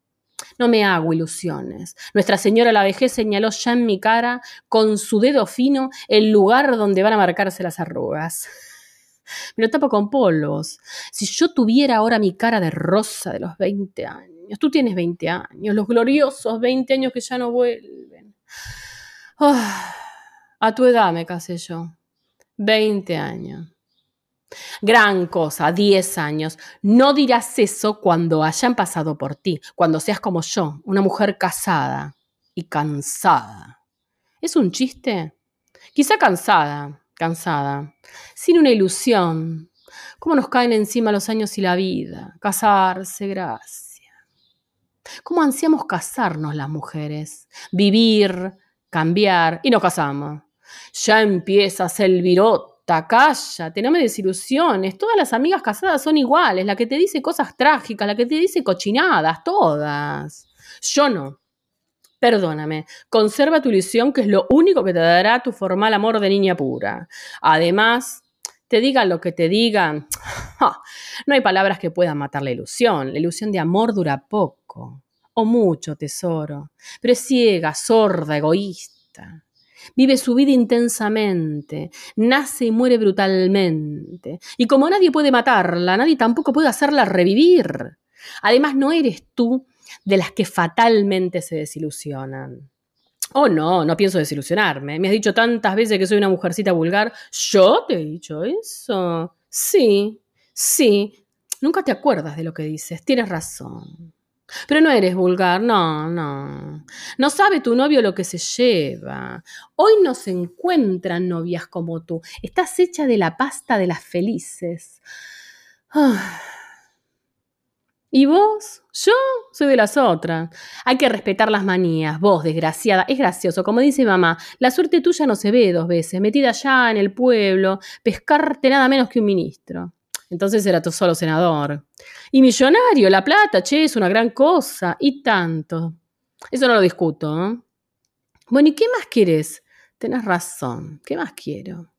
no me hago ilusiones. Nuestra Señora la vejez señaló ya en mi cara con su dedo fino el lugar donde van a marcarse las arrugas. Me lo tapo con polvos. Si yo tuviera ahora mi cara de rosa de los 20 años, tú tienes 20 años, los gloriosos 20 años que ya no vuelven. Ah, a tu edad me casé yo. 20 años. Gran cosa, 10 años. No dirás eso cuando hayan pasado por ti, cuando seas como yo, una mujer casada y cansada. ¿Es un chiste? Quizá cansada, cansada, sin una ilusión. ¿Cómo nos caen encima los años y la vida? Casarse, gracia. ¿Cómo ansiamos casarnos las mujeres? Vivir, cambiar y nos casamos. Ya empiezas el virote cállate, no me desilusiones. Todas las amigas casadas son iguales, la que te dice cosas trágicas, la que te dice cochinadas, todas. Yo no. Perdóname, conserva tu ilusión, que es lo único que te dará tu formal amor de niña pura. Además, te digan lo que te digan, no hay palabras que puedan matar la ilusión. La ilusión de amor dura poco, o mucho, tesoro, pero es ciega, sorda, egoísta vive su vida intensamente, nace y muere brutalmente. Y como nadie puede matarla, nadie tampoco puede hacerla revivir. Además, no eres tú de las que fatalmente se desilusionan. Oh, no, no pienso desilusionarme. Me has dicho tantas veces que soy una mujercita vulgar. ¿Yo te he dicho eso? Sí, sí. Nunca te acuerdas de lo que dices. Tienes razón. Pero no eres vulgar, no, no. No sabe tu novio lo que se lleva. Hoy no se encuentran novias como tú. Estás hecha de la pasta de las felices. Ah. ¿Y vos? Yo soy de las otras. Hay que respetar las manías. Vos, desgraciada, es gracioso. Como dice mamá, la suerte tuya no se ve dos veces. Metida allá en el pueblo, pescarte nada menos que un ministro. Entonces era tú solo senador. Y millonario, la plata, che, es una gran cosa. Y tanto. Eso no lo discuto. ¿eh? Bueno, ¿y qué más quieres? Tenés razón. ¿Qué más quiero?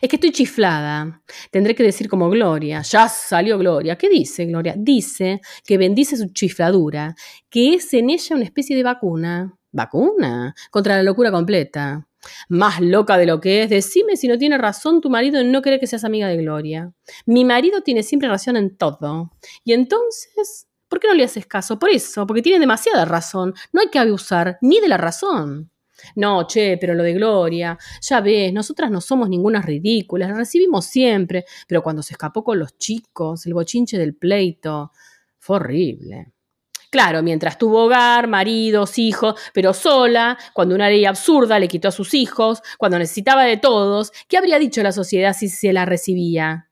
Es que estoy chiflada. Tendré que decir como Gloria. Ya salió Gloria. ¿Qué dice Gloria? Dice que bendice su chifladura, que es en ella una especie de vacuna. ¿Vacuna? Contra la locura completa. Más loca de lo que es, decime si no tiene razón tu marido en no querer que seas amiga de Gloria. Mi marido tiene siempre razón en todo. Y entonces, ¿por qué no le haces caso? Por eso, porque tiene demasiada razón. No hay que abusar ni de la razón. No, che, pero lo de Gloria, ya ves, nosotras no somos ninguna ridículas, la recibimos siempre, pero cuando se escapó con los chicos, el bochinche del pleito, fue horrible. Claro, mientras tuvo hogar, maridos, hijos, pero sola, cuando una ley absurda le quitó a sus hijos, cuando necesitaba de todos, ¿qué habría dicho la sociedad si se la recibía?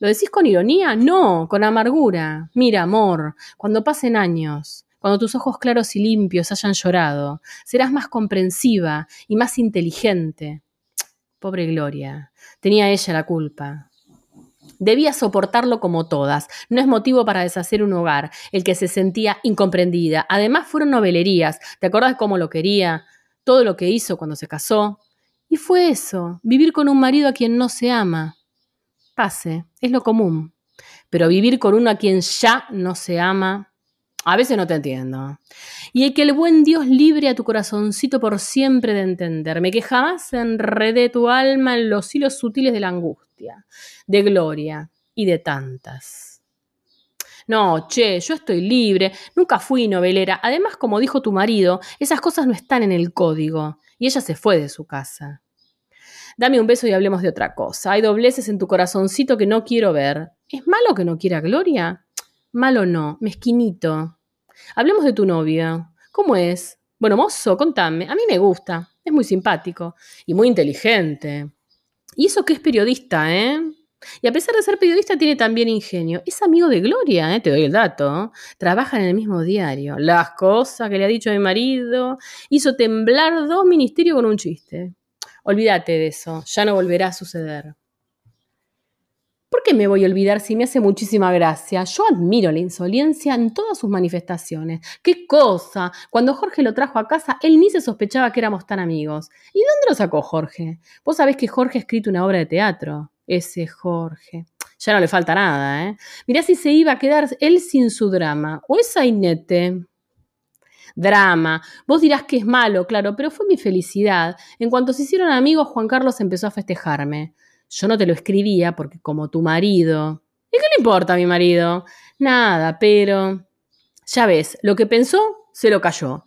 ¿Lo decís con ironía? No, con amargura. Mira, amor, cuando pasen años, cuando tus ojos claros y limpios hayan llorado, serás más comprensiva y más inteligente. Pobre Gloria, tenía ella la culpa. Debía soportarlo como todas. No es motivo para deshacer un hogar, el que se sentía incomprendida. Además fueron novelerías. ¿Te acordás cómo lo quería? Todo lo que hizo cuando se casó. Y fue eso, vivir con un marido a quien no se ama. Pase, es lo común. Pero vivir con uno a quien ya no se ama, a veces no te entiendo. Y el que el buen Dios libre a tu corazoncito por siempre de entenderme, que jamás enredé tu alma en los hilos sutiles de la angustia de Gloria y de tantas. No, che, yo estoy libre, nunca fui novelera. Además, como dijo tu marido, esas cosas no están en el código. Y ella se fue de su casa. Dame un beso y hablemos de otra cosa. Hay dobleces en tu corazoncito que no quiero ver. ¿Es malo que no quiera Gloria? Malo no, mezquinito. Hablemos de tu novio. ¿Cómo es? Bueno, mozo, contame. A mí me gusta. Es muy simpático y muy inteligente. Y eso que es periodista, ¿eh? Y a pesar de ser periodista, tiene también ingenio. Es amigo de Gloria, ¿eh? te doy el dato. Trabaja en el mismo diario. Las cosas que le ha dicho a mi marido. Hizo temblar dos ministerios con un chiste. Olvídate de eso, ya no volverá a suceder. ¿Por qué me voy a olvidar si me hace muchísima gracia? Yo admiro la insolencia en todas sus manifestaciones. ¡Qué cosa! Cuando Jorge lo trajo a casa, él ni se sospechaba que éramos tan amigos. ¿Y dónde lo sacó Jorge? Vos sabés que Jorge ha escrito una obra de teatro. Ese Jorge. Ya no le falta nada, ¿eh? Mirá si se iba a quedar él sin su drama. O esa Inete. Drama. Vos dirás que es malo, claro, pero fue mi felicidad. En cuanto se hicieron amigos, Juan Carlos empezó a festejarme. Yo no te lo escribía porque como tu marido... ¿Y qué le importa a mi marido? Nada, pero... Ya ves, lo que pensó, se lo cayó.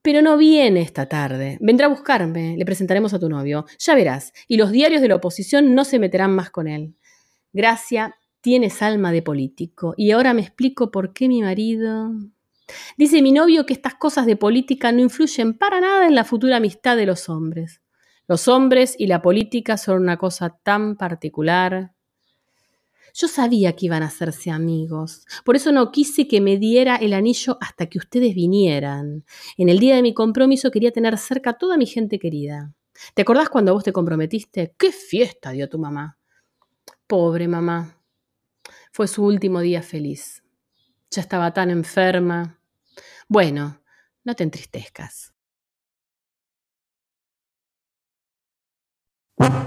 Pero no viene esta tarde. Vendrá a buscarme. Le presentaremos a tu novio. Ya verás. Y los diarios de la oposición no se meterán más con él. Gracia, tienes alma de político. Y ahora me explico por qué mi marido... Dice mi novio que estas cosas de política no influyen para nada en la futura amistad de los hombres. Los hombres y la política son una cosa tan particular. Yo sabía que iban a hacerse amigos, por eso no quise que me diera el anillo hasta que ustedes vinieran. En el día de mi compromiso quería tener cerca a toda mi gente querida. ¿Te acordás cuando vos te comprometiste? ¡Qué fiesta dio tu mamá! Pobre mamá. Fue su último día feliz. Ya estaba tan enferma. Bueno, no te entristezcas. What?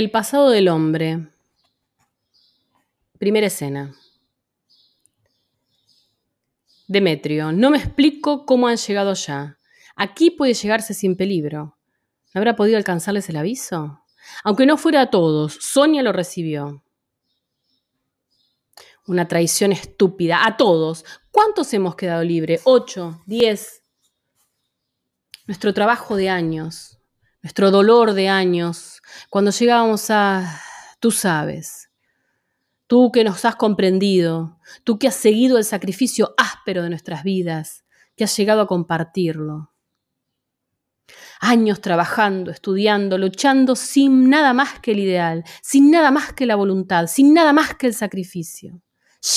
El pasado del hombre. Primera escena. Demetrio, no me explico cómo han llegado ya. Aquí puede llegarse sin peligro. ¿No habrá podido alcanzarles el aviso? Aunque no fuera a todos, Sonia lo recibió. Una traición estúpida. A todos. ¿Cuántos hemos quedado libres? ¿Ocho? ¿Diez? Nuestro trabajo de años nuestro dolor de años, cuando llegábamos a, tú sabes, tú que nos has comprendido, tú que has seguido el sacrificio áspero de nuestras vidas, que has llegado a compartirlo. Años trabajando, estudiando, luchando sin nada más que el ideal, sin nada más que la voluntad, sin nada más que el sacrificio.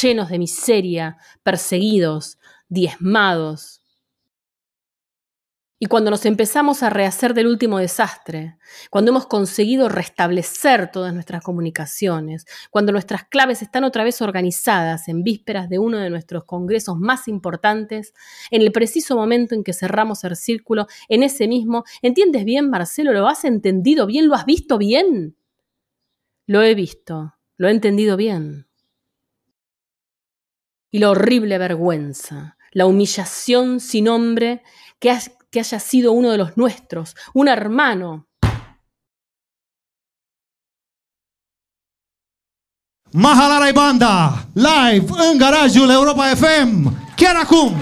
Llenos de miseria, perseguidos, diezmados, y cuando nos empezamos a rehacer del último desastre, cuando hemos conseguido restablecer todas nuestras comunicaciones, cuando nuestras claves están otra vez organizadas en vísperas de uno de nuestros congresos más importantes, en el preciso momento en que cerramos el círculo, en ese mismo, ¿entiendes bien, Marcelo? ¿Lo has entendido bien? ¿Lo has visto bien? Lo he visto, lo he entendido bien. Y la horrible vergüenza, la humillación sin nombre que, has, que haya sido uno de los nuestros, un hermano. Mahalala Banda, live în garajul Europa FM, chiar acum!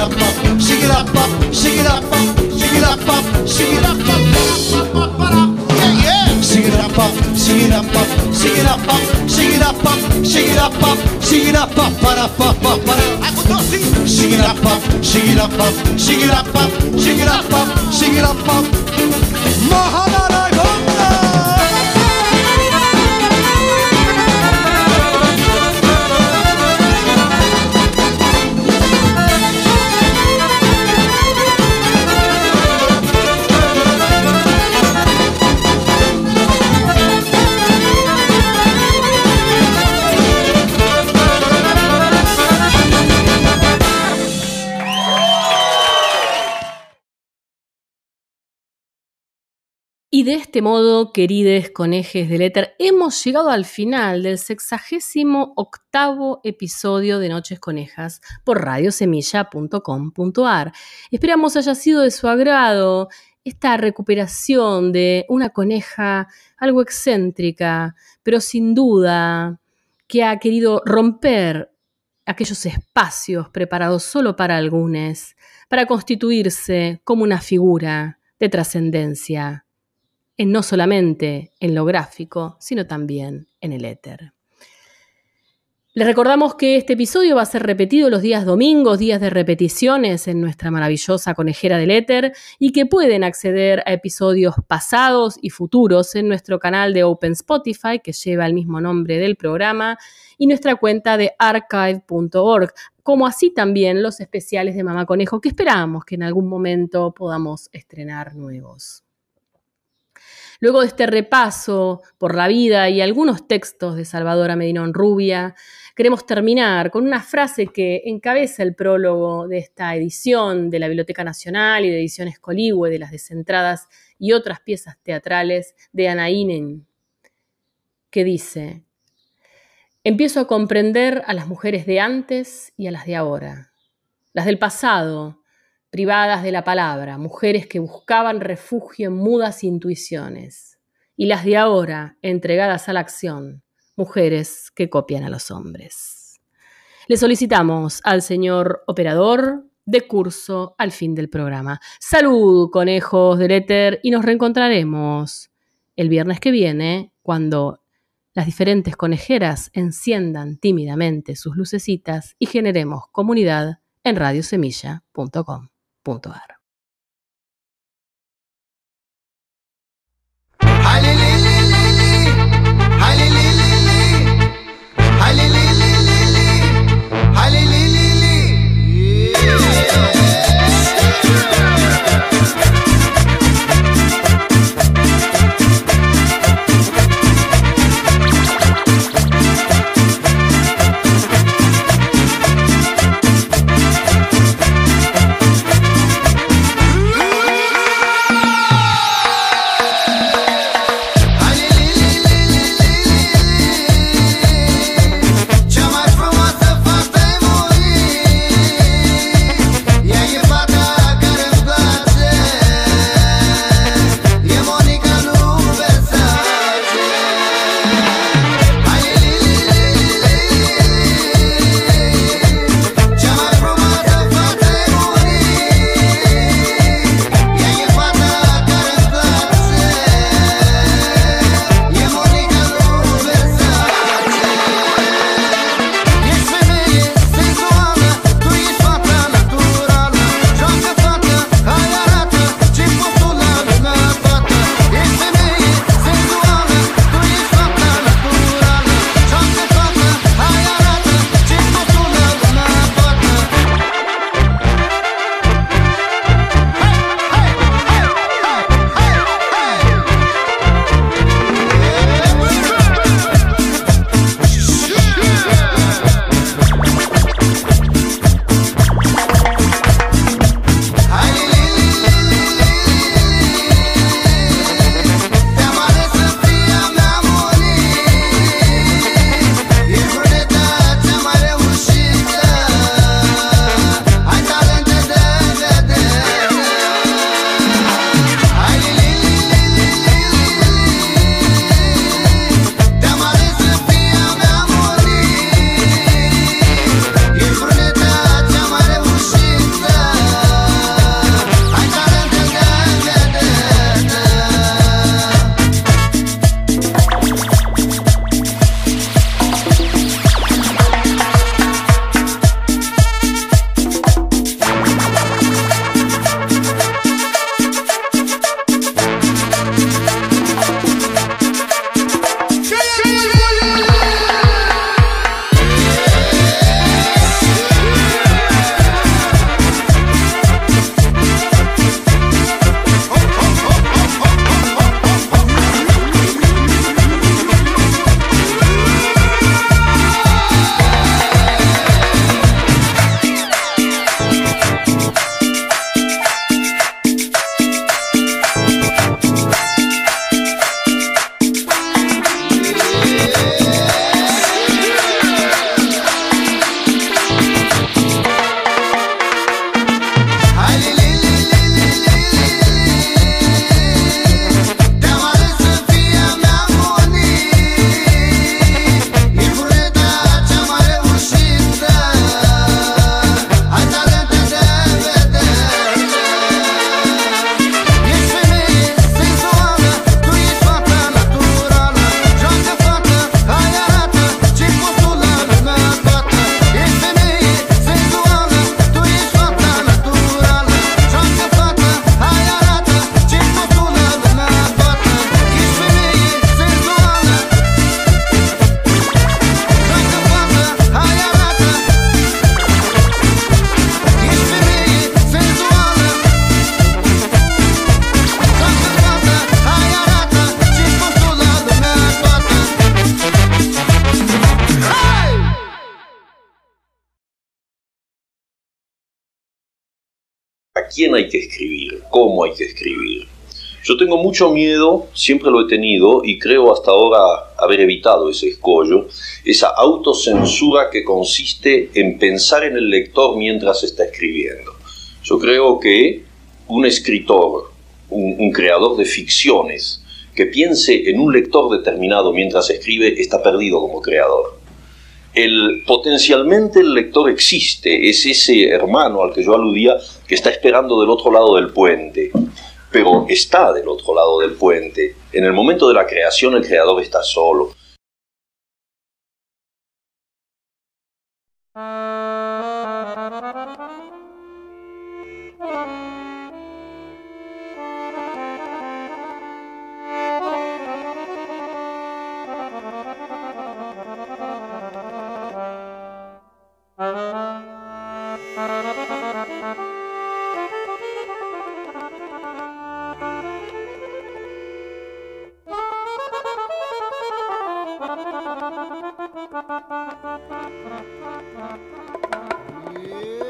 Up, up, shake it up, up, shake it up, up, shake it up, up, shake it up, up, yeah, yeah. Shake it up, up, shake it up, up, shake it up, up, shake it up, up, shake it up, up, shake it up, up, para, pa, pa, para. Shake it up, up, shake it up, up, shake it up, up, shake it up, up, shake it up, up. Este modo, querides conejes del éter, hemos llegado al final del sexagésimo octavo episodio de Noches Conejas por radiosemilla.com.ar. Esperamos haya sido de su agrado esta recuperación de una coneja algo excéntrica, pero sin duda que ha querido romper aquellos espacios preparados solo para algunos, para constituirse como una figura de trascendencia en no solamente en lo gráfico, sino también en el éter. Les recordamos que este episodio va a ser repetido los días domingos, días de repeticiones en nuestra maravillosa conejera del éter y que pueden acceder a episodios pasados y futuros en nuestro canal de Open Spotify que lleva el mismo nombre del programa y nuestra cuenta de archive.org, como así también los especiales de Mamá Conejo que esperamos que en algún momento podamos estrenar nuevos. Luego de este repaso por la vida y algunos textos de Salvador Medinón Rubia, queremos terminar con una frase que encabeza el prólogo de esta edición de la Biblioteca Nacional y de Ediciones Coligüe de las Descentradas y otras piezas teatrales de Ana que dice, empiezo a comprender a las mujeres de antes y a las de ahora, las del pasado, privadas de la palabra, mujeres que buscaban refugio en mudas intuiciones, y las de ahora, entregadas a la acción, mujeres que copian a los hombres. Le solicitamos al señor operador de curso al fin del programa. Salud, conejos del éter, y nos reencontraremos el viernes que viene cuando las diferentes conejeras enciendan tímidamente sus lucecitas y generemos comunidad en radiosemilla.com. .ar. mucho miedo, siempre lo he tenido y creo hasta ahora haber evitado ese escollo, esa autocensura que consiste en pensar en el lector mientras está escribiendo. Yo creo que un escritor, un, creador de ficciones, que piense en un lector determinado mientras escribe, está perdido como creador. El, potencialmente el lector existe, es ese hermano al que yo aludía que está esperando del otro lado del puente pero está del otro lado del puente. En el momento de la creación el creador está solo. Yeah.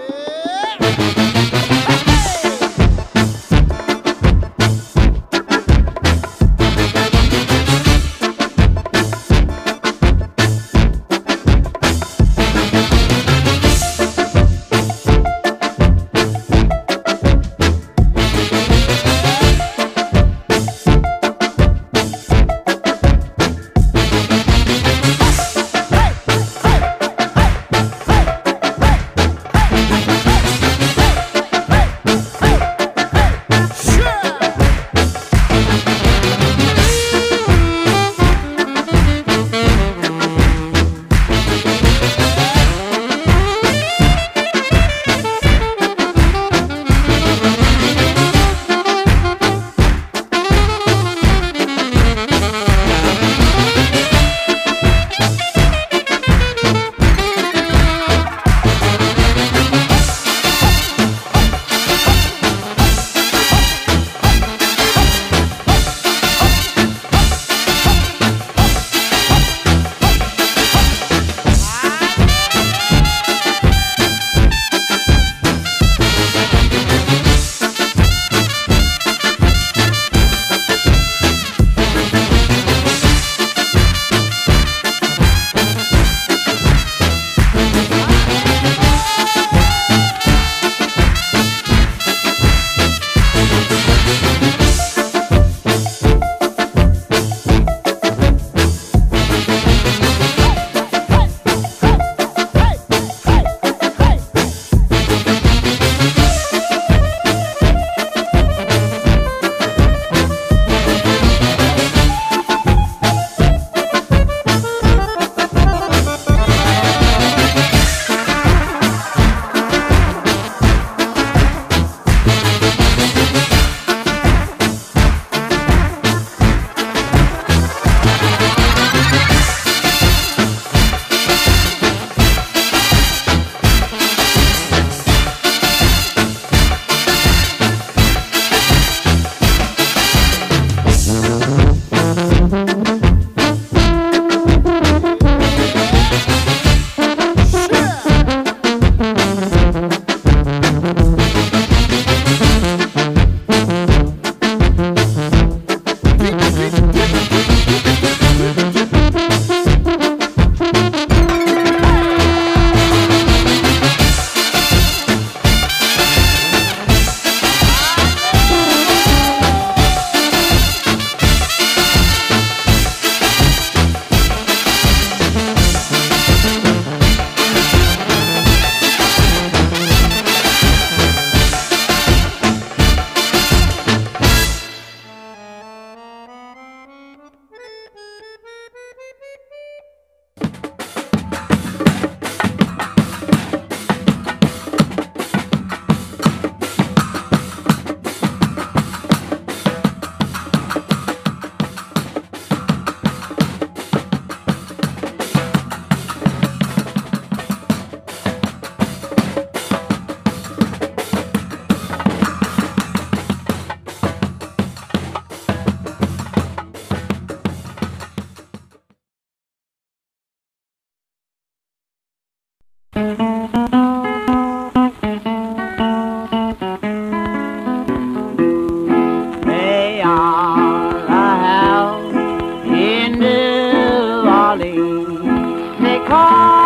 call.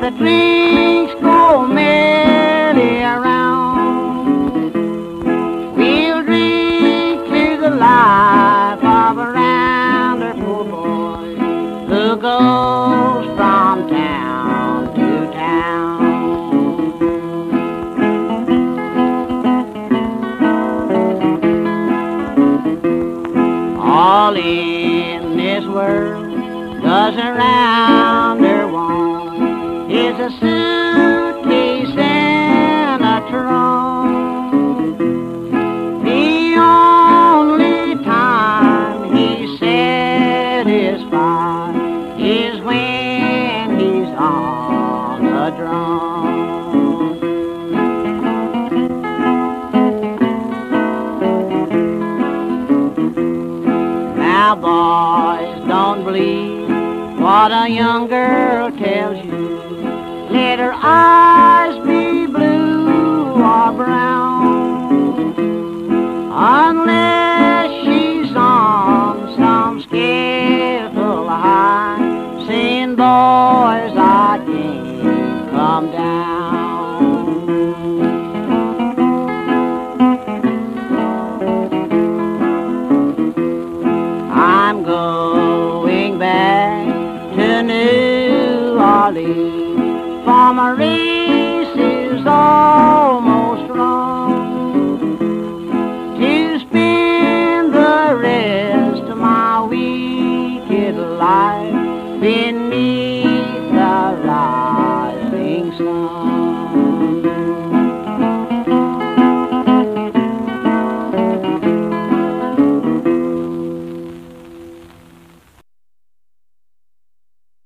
The drinks go merrily around. We'll drink to the life of a rounder poor boy who goes from town to town. All in this world does around